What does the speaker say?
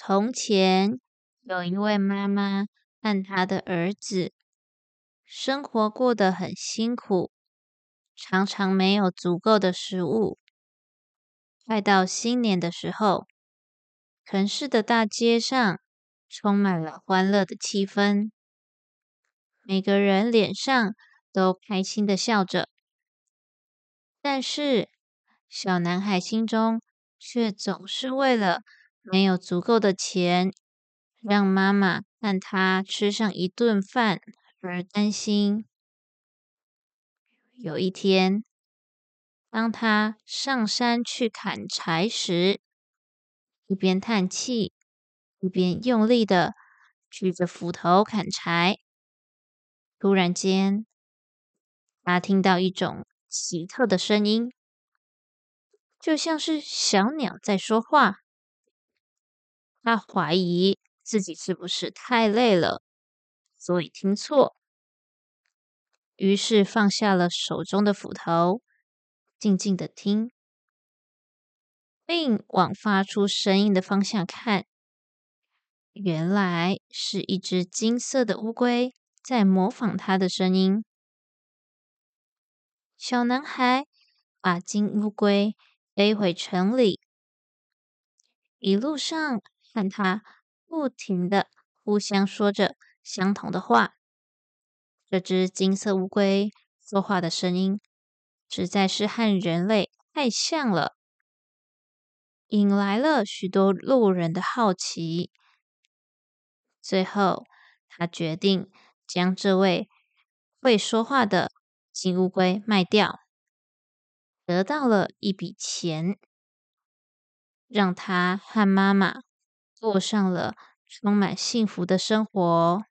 从前有一位妈妈和她的儿子，生活过得很辛苦，常常没有足够的食物。快到新年的时候，城市的大街上充满了欢乐的气氛，每个人脸上都开心的笑着。但是，小男孩心中却总是为了没有足够的钱让妈妈和他吃上一顿饭而担心。有一天，当他上山去砍柴时，一边叹气，一边用力的举着斧头砍柴。突然间，他听到一种奇特的声音。就像是小鸟在说话，他怀疑自己是不是太累了，所以听错。于是放下了手中的斧头，静静的听，并往发出声音的方向看。原来是一只金色的乌龟在模仿他的声音。小男孩把金乌龟。背回城里，一路上和他不停的互相说着相同的话。这只金色乌龟说话的声音实在是和人类太像了，引来了许多路人的好奇。最后，他决定将这位会说话的金乌龟卖掉。得到了一笔钱，让他和妈妈过上了充满幸福的生活。